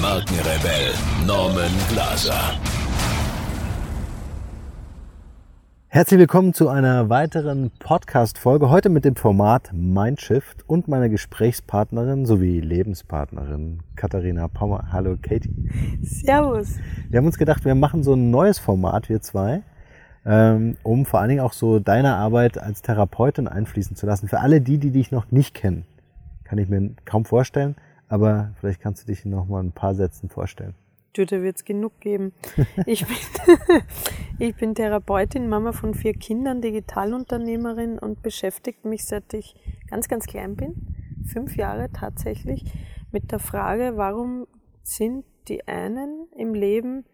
Markenrebell Norman Glaser. Herzlich willkommen zu einer weiteren Podcast-Folge. Heute mit dem Format Mindshift und meiner Gesprächspartnerin sowie Lebenspartnerin Katharina Pommer. Hallo Katie. Servus. Wir haben uns gedacht, wir machen so ein neues Format, wir zwei, ähm, um vor allen Dingen auch so deine Arbeit als Therapeutin einfließen zu lassen. Für alle die, die dich noch nicht kennen, kann ich mir kaum vorstellen aber vielleicht kannst du dich noch mal ein paar Sätzen vorstellen. Da wird es genug geben. Ich bin, ich bin Therapeutin, Mama von vier Kindern, Digitalunternehmerin und beschäftige mich seit ich ganz, ganz klein bin, fünf Jahre tatsächlich, mit der Frage, warum sind die einen im Leben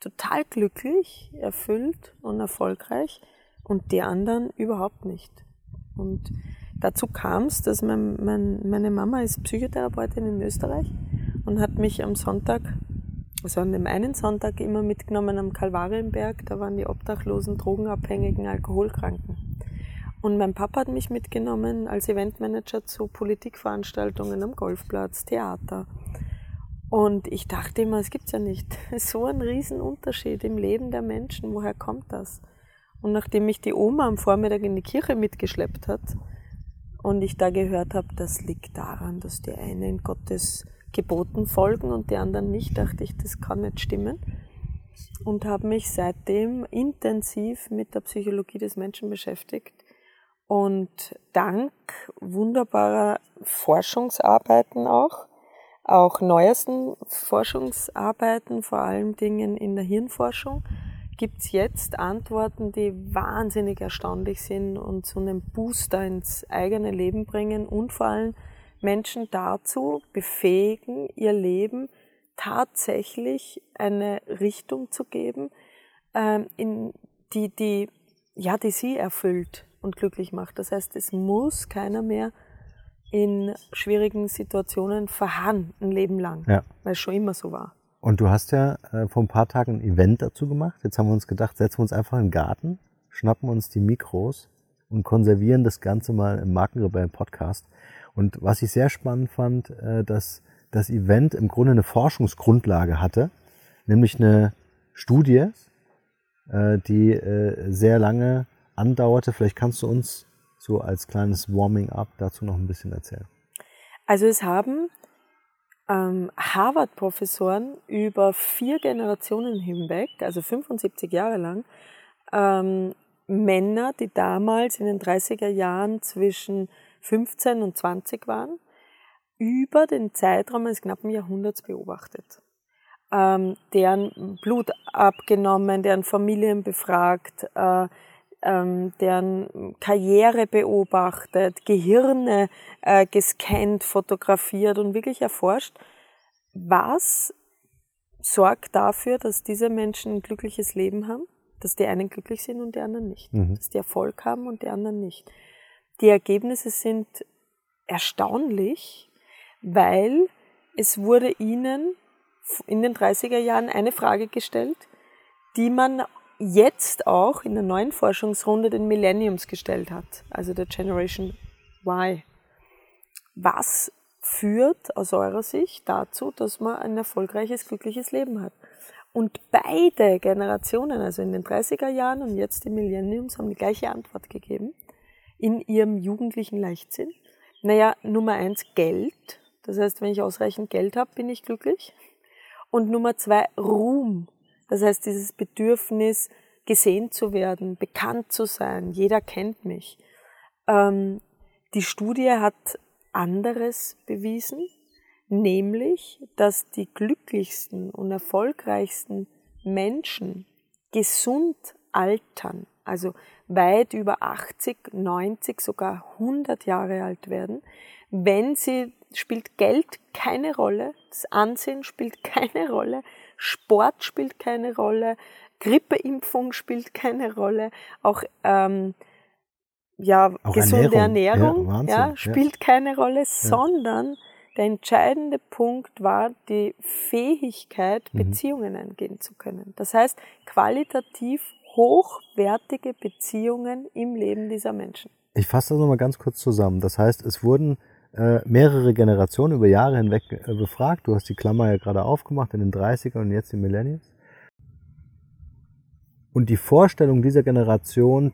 total glücklich, erfüllt und erfolgreich und die anderen überhaupt nicht. Und Dazu kam es, dass mein, mein, meine Mama ist Psychotherapeutin in Österreich und hat mich am Sonntag, also an dem einen Sonntag immer mitgenommen am Kalvarienberg, da waren die Obdachlosen, Drogenabhängigen, Alkoholkranken. Und mein Papa hat mich mitgenommen als Eventmanager zu Politikveranstaltungen am Golfplatz, Theater. Und ich dachte immer, es gibt's ja nicht. So ein Riesenunterschied im Leben der Menschen. Woher kommt das? Und nachdem mich die Oma am Vormittag in die Kirche mitgeschleppt hat, und ich da gehört habe, das liegt daran, dass die einen Gottes Geboten folgen und die anderen nicht, dachte ich, das kann nicht stimmen. Und habe mich seitdem intensiv mit der Psychologie des Menschen beschäftigt. Und dank wunderbarer Forschungsarbeiten auch, auch neuesten Forschungsarbeiten, vor allen Dingen in der Hirnforschung, gibt es jetzt Antworten, die wahnsinnig erstaunlich sind und so einen Booster ins eigene Leben bringen und vor allem Menschen dazu befähigen, ihr Leben tatsächlich eine Richtung zu geben, ähm, in die, die, ja, die sie erfüllt und glücklich macht. Das heißt, es muss keiner mehr in schwierigen Situationen verharren, ein Leben lang, ja. weil es schon immer so war. Und du hast ja äh, vor ein paar Tagen ein Event dazu gemacht. Jetzt haben wir uns gedacht, setzen wir uns einfach in den Garten, schnappen uns die Mikros und konservieren das Ganze mal im Markenrebellen Podcast. Und was ich sehr spannend fand, äh, dass das Event im Grunde eine Forschungsgrundlage hatte, nämlich eine Studie, äh, die äh, sehr lange andauerte. Vielleicht kannst du uns so als kleines Warming-up dazu noch ein bisschen erzählen. Also es haben ähm, Harvard-Professoren über vier Generationen hinweg, also 75 Jahre lang, ähm, Männer, die damals in den 30er Jahren zwischen 15 und 20 waren, über den Zeitraum eines knappen Jahrhunderts beobachtet. Ähm, deren Blut abgenommen, deren Familien befragt, äh, ähm, deren Karriere beobachtet, Gehirne äh, gescannt, fotografiert und wirklich erforscht, was sorgt dafür, dass diese Menschen ein glückliches Leben haben, dass die einen glücklich sind und die anderen nicht, mhm. dass die Erfolg haben und die anderen nicht. Die Ergebnisse sind erstaunlich, weil es wurde ihnen in den 30er Jahren eine Frage gestellt, die man jetzt auch in der neuen Forschungsrunde den Millenniums gestellt hat, also der Generation Y. Was führt aus eurer Sicht dazu, dass man ein erfolgreiches, glückliches Leben hat? Und beide Generationen, also in den 30er Jahren und jetzt die Millenniums, haben die gleiche Antwort gegeben in ihrem jugendlichen Leichtsinn. Naja, Nummer eins, Geld. Das heißt, wenn ich ausreichend Geld habe, bin ich glücklich. Und Nummer zwei, Ruhm. Das heißt, dieses Bedürfnis, gesehen zu werden, bekannt zu sein, jeder kennt mich. Ähm, die Studie hat anderes bewiesen, nämlich, dass die glücklichsten und erfolgreichsten Menschen gesund altern, also weit über 80, 90, sogar 100 Jahre alt werden, wenn sie, spielt Geld keine Rolle, das Ansehen spielt keine Rolle, Sport spielt keine Rolle, Grippeimpfung spielt keine Rolle, auch ähm, ja, Auch gesunde Ernährung. Ernährung, Ja, Wahnsinn, ja, spielt keine Rolle, sondern der entscheidende Punkt war die Fähigkeit, Mhm. Beziehungen eingehen zu können. Das heißt, qualitativ hochwertige Beziehungen im Leben dieser Menschen. Ich fasse das nochmal ganz kurz zusammen. Das heißt, es wurden äh, mehrere Generationen über Jahre hinweg äh, befragt. Du hast die Klammer ja gerade aufgemacht in den 30ern und jetzt die Millennials. Und die Vorstellung dieser Generation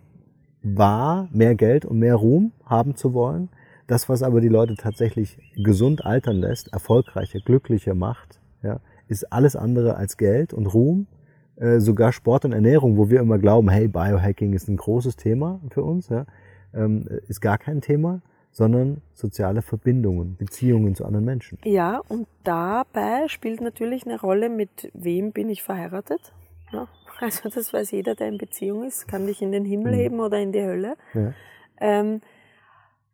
war, mehr Geld und mehr Ruhm haben zu wollen. Das, was aber die Leute tatsächlich gesund altern lässt, erfolgreicher, glücklicher macht, ja, ist alles andere als Geld und Ruhm. Äh, sogar Sport und Ernährung, wo wir immer glauben, hey, Biohacking ist ein großes Thema für uns, ja, ähm, ist gar kein Thema, sondern soziale Verbindungen, Beziehungen zu anderen Menschen. Ja, und dabei spielt natürlich eine Rolle, mit wem bin ich verheiratet. Ja, also das weiß jeder, der in Beziehung ist, kann dich in den Himmel Mhm. heben oder in die Hölle. Ja. Ähm,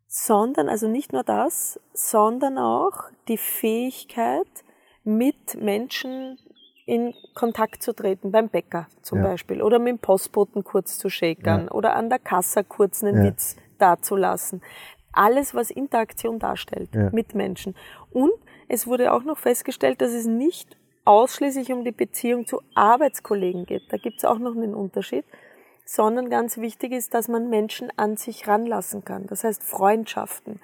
sondern, also nicht nur das, sondern auch die Fähigkeit, mit Menschen in Kontakt zu treten, beim Bäcker zum Ja. Beispiel, oder mit dem Postboten kurz zu schäkern, oder an der Kasse kurz einen. Witz dazulassen. Alles, was Interaktion darstellt Ja. mit Menschen. Und es wurde auch noch festgestellt, dass es nicht ausschließlich um die Beziehung zu Arbeitskollegen geht. Da gibt es auch noch einen Unterschied sondern ganz wichtig ist, dass man Menschen an sich ranlassen kann. Das heißt Freundschaften.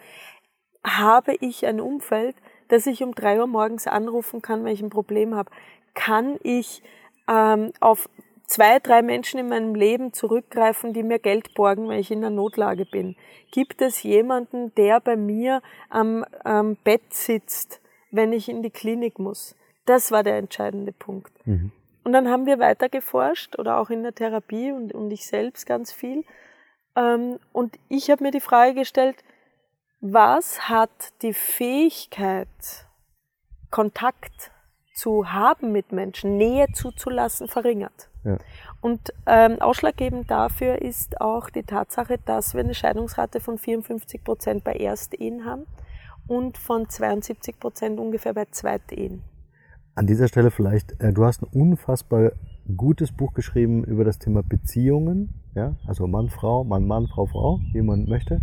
Habe ich ein Umfeld, das ich um drei Uhr morgens anrufen kann, wenn ich ein Problem habe? Kann ich ähm, auf zwei, drei Menschen in meinem Leben zurückgreifen, die mir Geld borgen, wenn ich in einer Notlage bin? Gibt es jemanden, der bei mir am, am Bett sitzt, wenn ich in die Klinik muss? Das war der entscheidende Punkt. Mhm. Und dann haben wir weiter geforscht oder auch in der Therapie und, und ich selbst ganz viel. Ähm, und ich habe mir die Frage gestellt, was hat die Fähigkeit, Kontakt zu haben mit Menschen, Nähe zuzulassen, verringert? Ja. Und ähm, ausschlaggebend dafür ist auch die Tatsache, dass wir eine Scheidungsrate von 54 Prozent bei Erstehen haben und von 72 Prozent ungefähr bei Zweitehen. An dieser Stelle vielleicht, äh, du hast ein unfassbar gutes Buch geschrieben über das Thema Beziehungen, ja, also Mann, Frau, Mann, Mann, Frau, Frau, wie man möchte.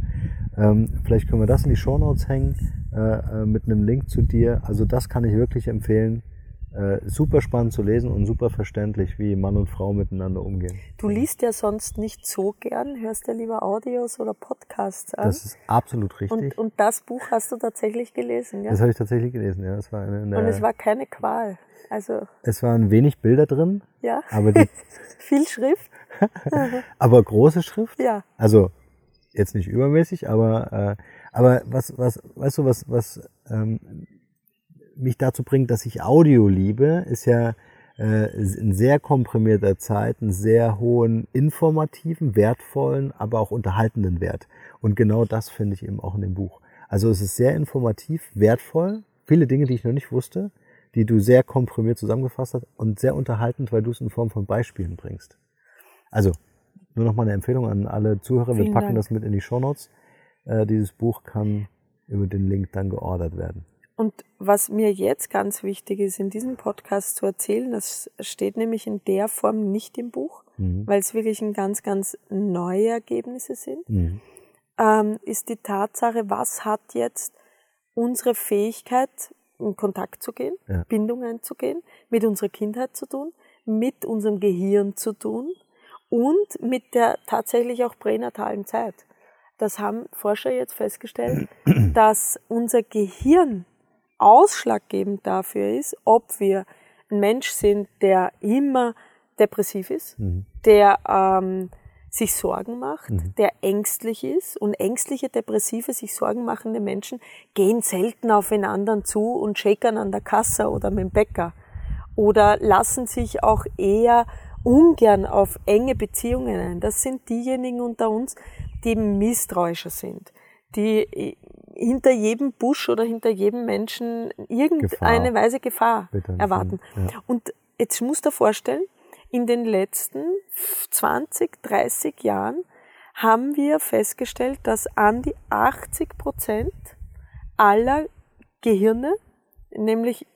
Ähm, vielleicht können wir das in die Shownotes hängen äh, äh, mit einem Link zu dir. Also das kann ich wirklich empfehlen. Äh, super spannend zu lesen und super verständlich, wie Mann und Frau miteinander umgehen. Du liest ja sonst nicht so gern, hörst ja lieber Audios oder Podcasts an. Das ist absolut richtig. und, und das Buch hast du tatsächlich gelesen, ja? das habe ich tatsächlich gelesen, ja. Das war eine, eine, Und es war keine Qual. Also, es waren wenig Bilder drin, ja, aber, die, viel Schrift. aber große Schrift. Ja, Also jetzt nicht übermäßig, aber äh, aber was was weißt du was was ähm, mich dazu bringt, dass ich Audio liebe, ist ja äh, in sehr komprimierter Zeit einen sehr hohen informativen, wertvollen, aber auch unterhaltenden Wert. Und genau das finde ich eben auch in dem Buch. Also es ist sehr informativ, wertvoll, viele Dinge, die ich noch nicht wusste, die du sehr komprimiert zusammengefasst hast und sehr unterhaltend, weil du es in Form von Beispielen bringst. Also nur noch mal eine Empfehlung an alle Zuhörer. Wir Vielen packen Dank. das mit in die Shownotes. Äh, dieses Buch kann über den Link dann geordert werden. Und was mir jetzt ganz wichtig ist, in diesem Podcast zu erzählen, das steht nämlich in der Form nicht im Buch, Mhm. weil es wirklich ein ganz, ganz neue Ergebnisse sind, Mhm. ähm, ist die Tatsache, was hat jetzt unsere Fähigkeit, in Kontakt zu gehen, Ja. Bindung einzugehen, mit unserer Kindheit zu tun, mit unserem Gehirn zu tun und mit der tatsächlich auch pränatalen Zeit. Das haben Forscher jetzt festgestellt, dass unser Gehirn ausschlaggebend dafür ist, ob wir ein Mensch sind, der immer depressiv ist, Mhm. der ähm, sich Sorgen macht, der ängstlich ist. Und ängstliche, depressive, sich Sorgen machende Menschen gehen selten auf anderen zu und shakern an der Kasse oder mit dem Bäcker. Oder lassen sich auch eher ungern auf enge Beziehungen ein. Das sind diejenigen unter uns, die misstrauischer sind, die hinter jedem Busch oder hinter jedem Menschen irgendeine Gefahr. Weise Gefahr erwarten. ja. Und jetzt musst du dir vorstellen, in den letzten 20, 30 Jahren haben wir festgestellt, dass an die 80 Prozent aller Gehirne, nämlich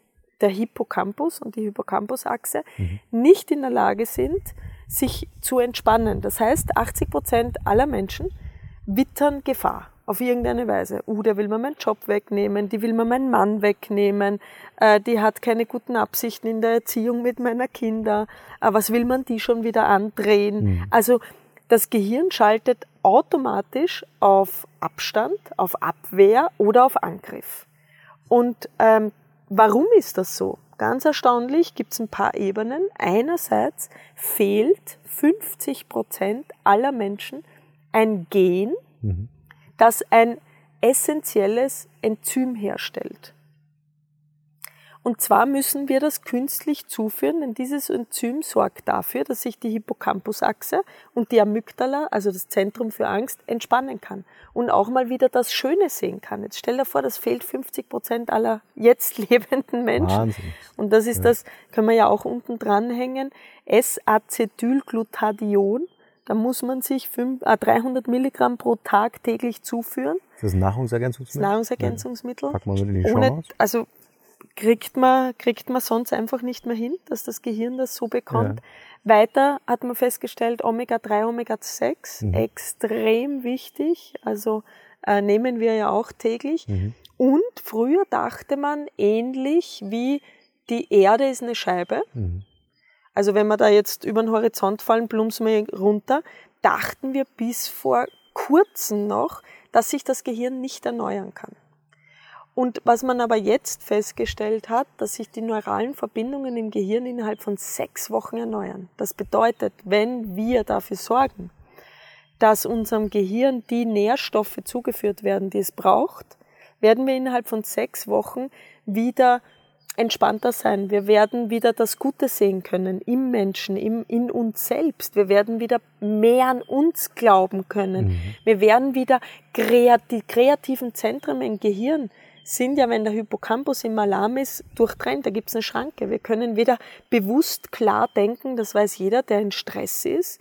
der Hippocampus und die Hippocampusachse mhm. nicht in der Lage sind, sich zu entspannen. Das heißt, 80 Prozent aller Menschen wittern Gefahr auf irgendeine Weise. Uh, der will mir meinen Job wegnehmen, die will mir meinen Mann wegnehmen, äh, die hat keine guten Absichten in der Erziehung mit meiner Kinder, äh, was will man die schon wieder andrehen? Mhm. Also das Gehirn schaltet automatisch auf Abstand, auf Abwehr oder auf Angriff. Und ähm, warum ist das so? Ganz erstaunlich gibt es ein paar Ebenen. Einerseits fehlt 50 Prozent aller Menschen ein Gen, mhm das ein essentielles Enzym herstellt. Und zwar müssen wir das künstlich zuführen, denn dieses Enzym sorgt dafür, dass sich die Hippocampusachse und die Amygdala, also das Zentrum für Angst, entspannen kann und auch mal wieder das Schöne sehen kann. Jetzt stell dir vor, das fehlt 50 Prozent aller jetzt lebenden Menschen. Wahnsinn. Und das ist ja. das, können wir ja auch unten dranhängen, S-Acetylglutadion da muss man sich 5, äh, 300 Milligramm pro Tag täglich zuführen. Ist das Nahrungsergänzungsmittel? Das Nahrungsergänzungsmittel. Packen wir in die Ohne, Show Also kriegt man, kriegt man sonst einfach nicht mehr hin, dass das Gehirn das so bekommt. Ja. Weiter hat man festgestellt, Omega-3, Omega-6, mhm. extrem wichtig. Also äh, nehmen wir ja auch täglich. Mhm. Und früher dachte man ähnlich wie die Erde ist eine Scheibe. Mhm. Also wenn wir da jetzt über den Horizont fallen, plumpsen wir runter, dachten wir bis vor kurzem noch, dass sich das Gehirn nicht erneuern kann. Und was man aber jetzt festgestellt hat, dass sich die neuralen Verbindungen im Gehirn innerhalb von sechs Wochen erneuern. Das bedeutet, wenn wir dafür sorgen, dass unserem Gehirn die Nährstoffe zugeführt werden, die es braucht, werden wir innerhalb von sechs Wochen wieder entspannter sein. Wir werden wieder das Gute sehen können im Menschen, im, in uns selbst. Wir werden wieder mehr an uns glauben können. Mhm. Wir werden wieder die kreativen Zentren im Gehirn sind ja, wenn der Hippocampus im Alarm ist, durchtrennt. Da gibt's eine Schranke. Wir können wieder bewusst klar denken. Das weiß jeder, der in Stress ist.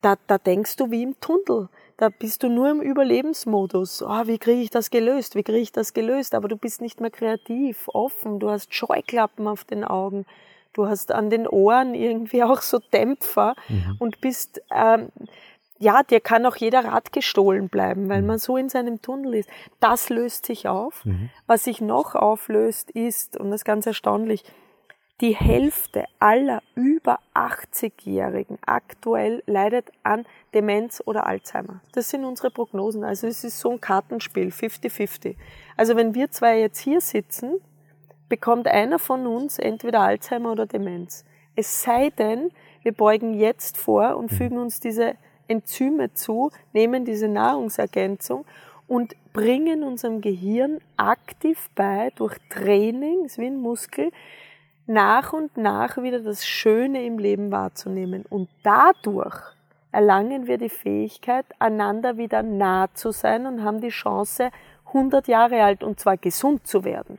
Da, da denkst du wie im Tunnel da bist du nur im Überlebensmodus. Oh, wie kriege ich das gelöst? Wie kriege ich das gelöst? Aber du bist nicht mehr kreativ, offen. Du hast Scheuklappen auf den Augen. Du hast an den Ohren irgendwie auch so Dämpfer mhm. und bist, ähm, ja, dir kann auch jeder Rad gestohlen bleiben, weil mhm. man so in seinem Tunnel ist. Das löst sich auf. Mhm. Was sich noch auflöst ist, und das ist ganz erstaunlich, die Hälfte aller über 80-Jährigen aktuell leidet an Demenz oder Alzheimer. Das sind unsere Prognosen. Also es ist so ein Kartenspiel, 50-50. Also wenn wir zwei jetzt hier sitzen, bekommt einer von uns entweder Alzheimer oder Demenz. Es sei denn, wir beugen jetzt vor und mhm. fügen uns diese Enzyme zu, nehmen diese Nahrungsergänzung und bringen unserem Gehirn aktiv bei, durch Training, ist wie ein Muskel, nach und nach wieder das Schöne im Leben wahrzunehmen. Und dadurch erlangen wir die Fähigkeit, einander wieder nah zu sein und haben die Chance, 100 Jahre alt und zwar gesund zu werden.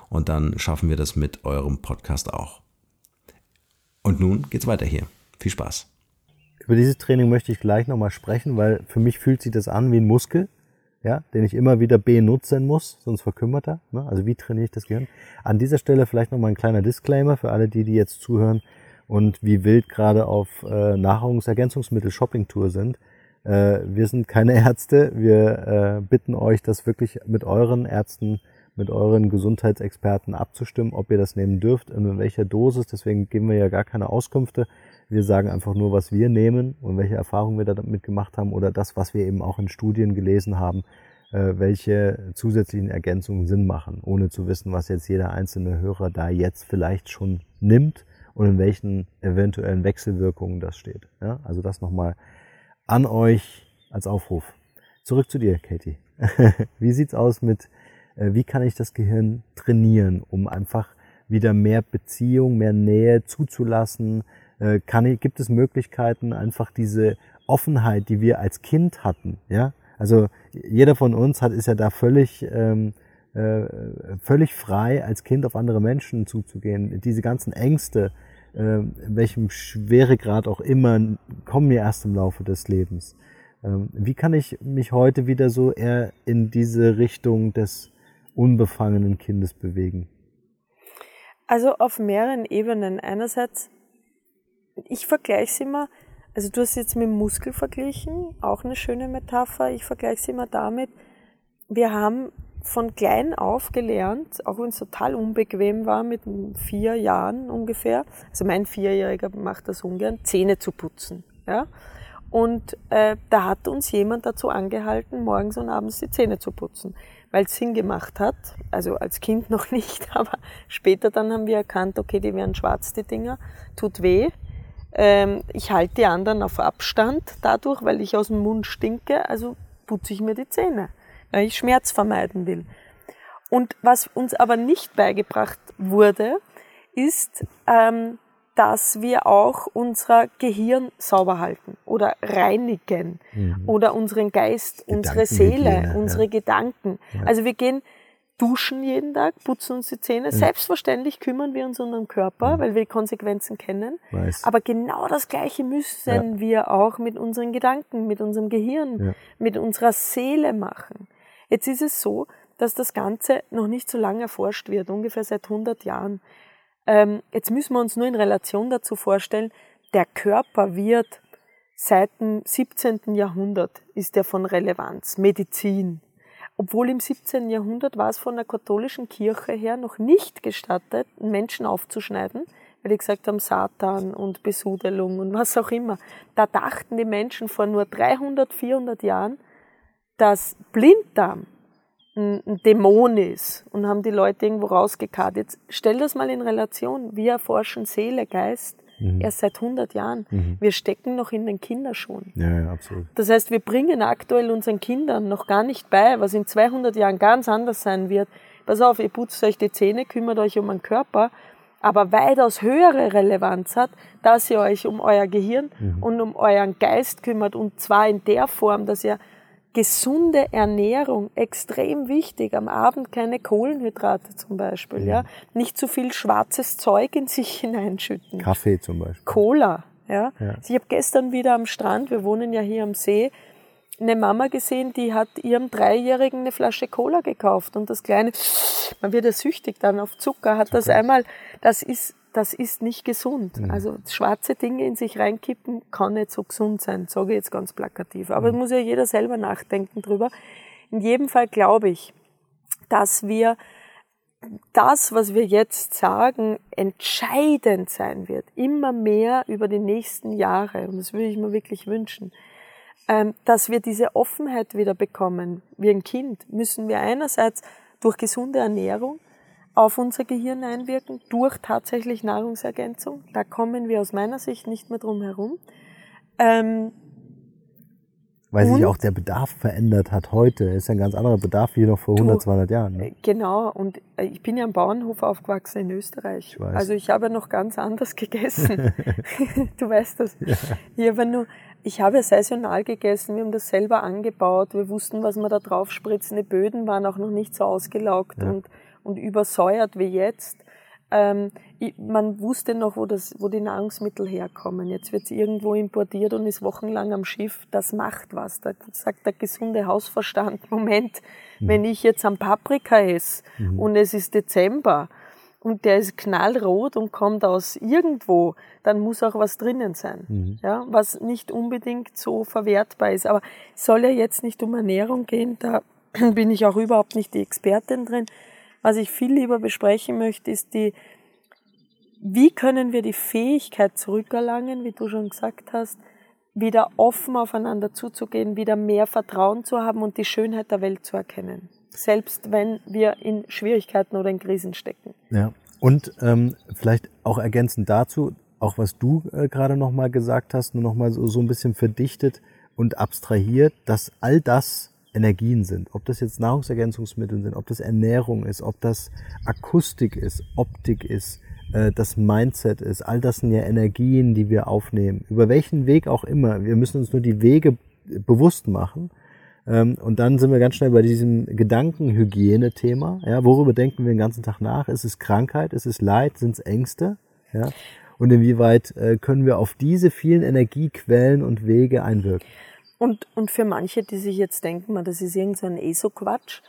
und dann schaffen wir das mit eurem Podcast auch. Und nun geht's weiter hier. Viel Spaß. Über dieses Training möchte ich gleich nochmal sprechen, weil für mich fühlt sich das an wie ein Muskel, ja, den ich immer wieder benutzen muss, sonst verkümmert er. Ne? Also wie trainiere ich das Gehirn? An dieser Stelle vielleicht nochmal ein kleiner Disclaimer für alle die, die jetzt zuhören und wie wild gerade auf äh, Nahrungsergänzungsmittel-Shopping-Tour sind. Äh, wir sind keine Ärzte. Wir äh, bitten euch, das wirklich mit euren Ärzten mit euren Gesundheitsexperten abzustimmen, ob ihr das nehmen dürft, in welcher Dosis. Deswegen geben wir ja gar keine Auskünfte. Wir sagen einfach nur, was wir nehmen und welche Erfahrungen wir damit gemacht haben oder das, was wir eben auch in Studien gelesen haben, äh, welche zusätzlichen Ergänzungen Sinn machen, ohne zu wissen, was jetzt jeder einzelne Hörer da jetzt vielleicht schon nimmt und in welchen eventuellen Wechselwirkungen das steht. Ja, also das nochmal an euch als Aufruf. Zurück zu dir, Katie. wie sieht's aus mit, wie kann ich das Gehirn trainieren, um einfach wieder mehr Beziehung, mehr Nähe zuzulassen? Äh, kann ich, gibt es Möglichkeiten, einfach diese Offenheit, die wir als Kind hatten, ja? Also jeder von uns hat ist ja da völlig ähm, äh, völlig frei, als Kind auf andere Menschen zuzugehen. Diese ganzen Ängste, äh, welchem Schweregrad auch immer, kommen ja erst im Laufe des Lebens. Ähm, wie kann ich mich heute wieder so eher in diese Richtung des unbefangenen Kindes bewegen? Also auf mehreren Ebenen. Einerseits, ich vergleiche es immer, also du hast jetzt mit dem Muskel verglichen, auch eine schöne Metapher. Ich vergleiche es immer damit, wir haben von klein auf gelernt, auch wenn es total unbequem war, mit vier Jahren ungefähr, also mein Vierjähriger macht das ungern, Zähne zu putzen. Ja? Und äh, da hat uns jemand dazu angehalten, morgens und abends die Zähne zu putzen, weil es Sinn gemacht hat. Also als Kind noch nicht, aber später dann haben wir erkannt, okay, die werden schwarz, die Dinger, tut weh. Ähm, ich halte die anderen auf Abstand dadurch, weil ich aus dem Mund stinke, also putze ich mir die Zähne weil ich Schmerz vermeiden will. Und was uns aber nicht beigebracht wurde, ist, ähm, dass wir auch unser Gehirn sauber halten oder reinigen mhm. oder unseren Geist, unsere Seele, unsere ja. Gedanken. Ja. Also wir gehen duschen jeden Tag, putzen uns die Zähne. Mhm. Selbstverständlich kümmern wir uns um unseren Körper, weil wir die Konsequenzen kennen. Weiß. Aber genau das Gleiche müssen ja. wir auch mit unseren Gedanken, mit unserem Gehirn, mit unserer Seele machen. Jetzt ist es so, dass das Ganze noch nicht so lange erforscht wird, ungefähr seit 100 Jahren. Ähm, jetzt müssen wir uns nur in Relation dazu vorstellen, der Körper wird seit dem 17. Jahrhundert ist er von Relevanz, Medizin. Obwohl im 17. Jahrhundert war es von der katholischen Kirche her noch nicht gestattet, Menschen aufzuschneiden, weil die gesagt haben, Satan und Besudelung und was auch immer. Da dachten die Menschen vor nur 300, 400 Jahren, dass Blinddarm ein, Dämon ist und haben die Leute irgendwo rausgekarrt. Jetzt stell das mal in Relation. Wir erforschen Seele, Geist mhm. erst seit 100 Jahren. Mhm. Wir stecken noch in den Kinderschuhen. Ja, ja, absolut. Das heißt, wir bringen aktuell unseren Kindern noch gar nicht bei, was in 200 Jahren ganz anders sein wird. Pass auf, ihr putzt euch die Zähne, kümmert euch um den Körper, aber weitaus höhere Relevanz hat, dass ihr euch um euer Gehirn mhm. und um euren Geist kümmert und zwar in der Form, dass ihr gesunde Ernährung extrem wichtig. Am Abend keine Kohlenhydrate zum Beispiel, ja. ja. Nicht zu viel schwarzes Zeug in sich hineinschütten. Kaffee zum Beispiel. Cola, ja. ja. Also ich habe gestern wieder am Strand, wir wohnen ja hier am See, eine Mama gesehen, die hat ihrem Dreijährigen eine Flasche Cola gekauft und das kleine, man wird ja süchtig dann auf Zucker, hat Zucker. das einmal, das ist das ist nicht gesund. Mhm. Also schwarze Dinge in sich reinkippen kann nicht so gesund sein, sage ich jetzt ganz plakativ. Aber mhm. muss ja jeder selber nachdenken drüber. In jedem Fall glaube ich, dass wir das, was wir jetzt sagen, entscheidend sein wird, immer mehr über die nächsten Jahre, und das würde ich mir wirklich wünschen, ähm, dass wir diese Offenheit wieder bekommen. Wie ein Kind müssen wir einerseits durch gesunde Ernährung, auf unser Gehirn einwirken durch tatsächlich Nahrungsergänzung. Da kommen wir aus meiner Sicht nicht mehr drum herum. Ähm, Weil sich auch der Bedarf verändert hat heute. Ist ja ein ganz anderer Bedarf wie noch vor 100, du, 200 Jahren. Ne? Genau. Und äh, ich bin ja am Bauernhof aufgewachsen in Österreich. Ich weiß. Also ich habe ja noch ganz anders gegessen. du weißt das. Ja. Ich habe nur, ich habe ja saisonal gegessen. Wir haben das selber angebaut. Wir wussten, was wir da drauf spritzen. Die Böden waren auch noch nicht so ausgelaugt ja. und und übersäuert wie jetzt. Ähm, man wusste noch, wo, das, wo die Nahrungsmittel herkommen. Jetzt wird es irgendwo importiert und ist wochenlang am Schiff. Das macht was. Da sagt der gesunde Hausverstand, Moment, mhm. wenn ich jetzt am Paprika esse mhm. und es ist Dezember und der ist knallrot und kommt aus irgendwo, dann muss auch was drinnen sein. Mhm. Ja, was nicht unbedingt so verwertbar ist. Aber soll ja jetzt nicht um Ernährung gehen, da bin ich auch überhaupt nicht die Expertin drin. Was ich viel lieber besprechen möchte, ist die wie können wir die Fähigkeit zurückerlangen, wie du schon gesagt hast, wieder offen aufeinander zuzugehen, wieder mehr Vertrauen zu haben und die Schönheit der Welt zu erkennen. Selbst wenn wir in Schwierigkeiten oder in Krisen stecken. Ja. Und ähm, vielleicht auch ergänzend dazu, auch was du äh, gerade nochmal gesagt hast, nur nochmal so, so ein bisschen verdichtet und abstrahiert, dass all das Energien sind. Ob das jetzt Nahrungsergänzungsmittel sind, ob das Ernährung ist, ob das Akustik ist, Optik ist, äh, das Mindset ist. All das sind ja Energien, die wir aufnehmen. Über welchen Weg auch immer. Wir müssen uns nur die Wege bewusst machen. Ähm, und dann sind wir ganz schnell bei diesem Gedankenhygiene-Thema. Ja, worüber denken wir den ganzen Tag nach? Ist es Krankheit? Ist es Leid? Sind es Ängste? Ja. Und inwieweit äh, können wir auf diese vielen Energiequellen und Wege einwirken? Und, und für manche, die sich jetzt denken, das ist irgend so ein ESO-Quatsch.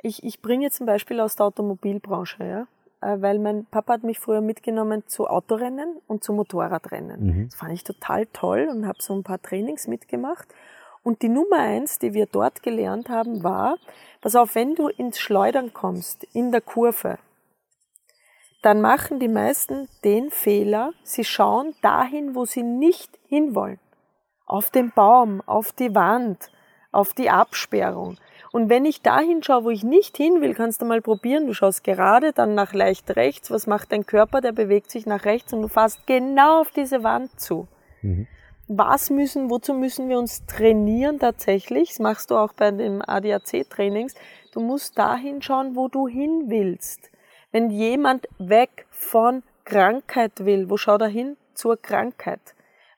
Ich, ich bringe jetzt ein Beispiel aus der Automobilbranche. Ja? Äh, weil mein Papa hat mich früher mitgenommen zu Autorennen und zu Motorradrennen. Mhm. Das fand ich total toll und habe so ein paar Trainings mitgemacht. Und die Nummer eins, die wir dort gelernt haben, war, pass auf, wenn du ins Schleudern kommst, in der Kurve, dann machen die meisten den Fehler, sie schauen dahin, wo sie nicht hinwollen. Auf den Baum, auf die Wand, auf die Absperrung. Und wenn ich dahin schaue, wo ich nicht hin will, kannst du mal probieren. Du schaust gerade, dann nach leicht rechts. Was macht dein Körper? Der bewegt sich nach rechts und du fährst genau auf diese Wand zu. Mhm. Was müssen, wozu müssen wir uns trainieren tatsächlich? Das machst du auch bei den ADAC-Trainings. Du musst dahin schauen, wo du hin willst. Wenn jemand weg von Krankheit will, wo schaut er hin? Zur Krankheit.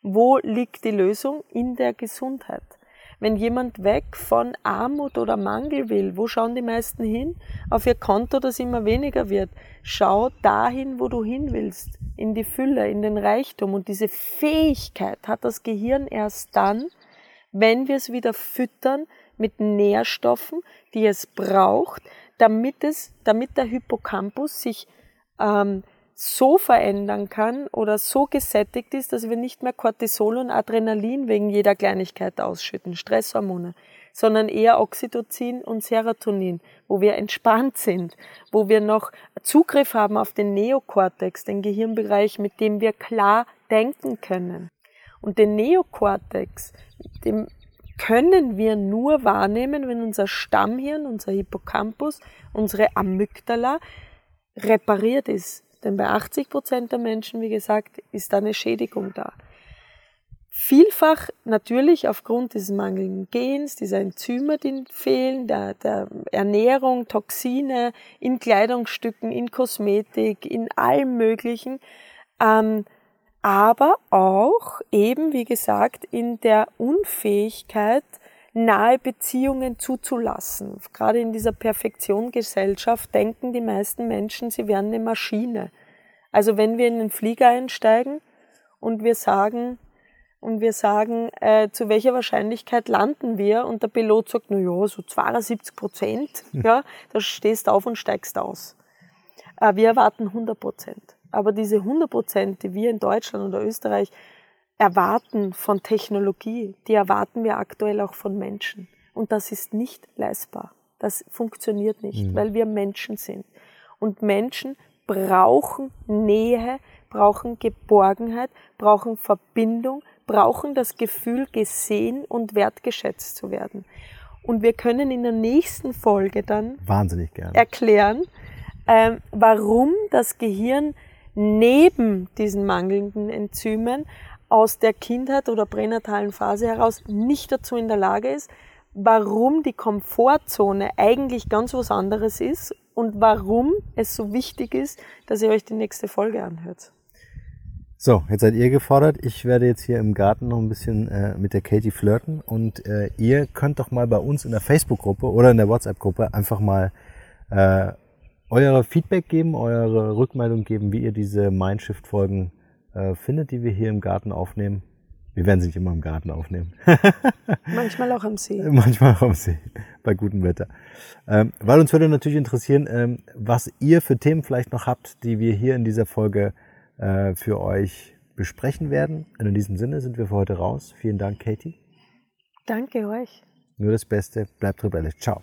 Wo liegt die Lösung? In der Gesundheit. Wenn jemand weg von Armut oder Mangel will, wo schauen die meisten hin? Auf ihr Konto, das immer weniger wird. Schau dahin, wo du hin willst, in die Fülle, in den Reichtum. Und diese Fähigkeit hat das Gehirn erst dann, wenn wir es wieder füttern mit Nährstoffen, die es braucht, damit es, damit der Hippocampus sich ähm, so verändern kann oder so gesättigt ist, dass wir nicht mehr Cortisol und Adrenalin wegen jeder Kleinigkeit ausschütten, Stresshormone, sondern eher Oxytocin und Serotonin, wo wir entspannt sind, wo wir noch Zugriff haben auf den Neokortex, den Gehirnbereich, mit dem wir klar denken können. Und den Neokortex, dem können wir nur wahrnehmen, wenn unser Stammhirn, unser Hippocampus, unsere Amygdala repariert ist, denn bei 80 Prozent der Menschen, wie gesagt, ist da eine Schädigung da. Vielfach natürlich aufgrund des mangelnden Gens, dieser Enzyme, die fehlen, der, der Ernährung, Toxine in Kleidungsstücken, in Kosmetik, in allem Möglichen. Ähm, aber auch eben, wie gesagt, in der Unfähigkeit, nahe Beziehungen zuzulassen. Gerade in dieser Perfektionsgesellschaft denken die meisten Menschen, sie wären eine Maschine. Also wenn wir in den Flieger einsteigen und wir sagen, und wir sagen, äh, zu welcher Wahrscheinlichkeit landen wir? Und der Pilot sagt, na ja, so 72 Prozent, ja, da stehst du auf und steigst aus. Äh, wir erwarten 100 Prozent. Aber diese 100 Prozent, die wir in Deutschland oder Österreich erwarten von Technologie, die erwarten wir aktuell auch von Menschen. Und das ist nicht leistbar. Das funktioniert nicht, mhm. weil wir Menschen sind. Und Menschen brauchen Nähe, brauchen Geborgenheit, brauchen Verbindung, brauchen das Gefühl, gesehen und wertgeschätzt zu werden. Und wir können in der nächsten Folge dann Wahnsinnig gern. erklären, ähm, warum das Gehirn neben diesen mangelnden Enzymen aus der Kindheit oder pränatalen Phase heraus nicht dazu in der Lage ist, warum die Komfortzone eigentlich ganz was anderes ist und warum es so wichtig ist, dass ihr euch die nächste Folge anhört. So, jetzt seid ihr gefordert. Ich werde jetzt hier im Garten noch ein bisschen äh, mit der Katie flirten und äh, ihr könnt doch mal bei uns in der Facebook-Gruppe oder in der WhatsApp-Gruppe einfach mal äh, eure Feedback geben, eure Rückmeldung geben, wie ihr diese Mindshift-Folgen äh, findet, die wir hier im Garten aufnehmen. Wir werden sie nicht immer im Garten aufnehmen. Manchmal auch am See. Manchmal auch am See, bei gutem Wetter. Ähm, weil uns würde natürlich interessieren, ähm, was ihr für Themen vielleicht noch habt, die wir hier in dieser Folge äh, für euch besprechen werden. Und in diesem Sinne sind wir für heute raus. Vielen Dank, Katie. Danke euch. Nur das Beste. Bleibt rebellisch. Ciao.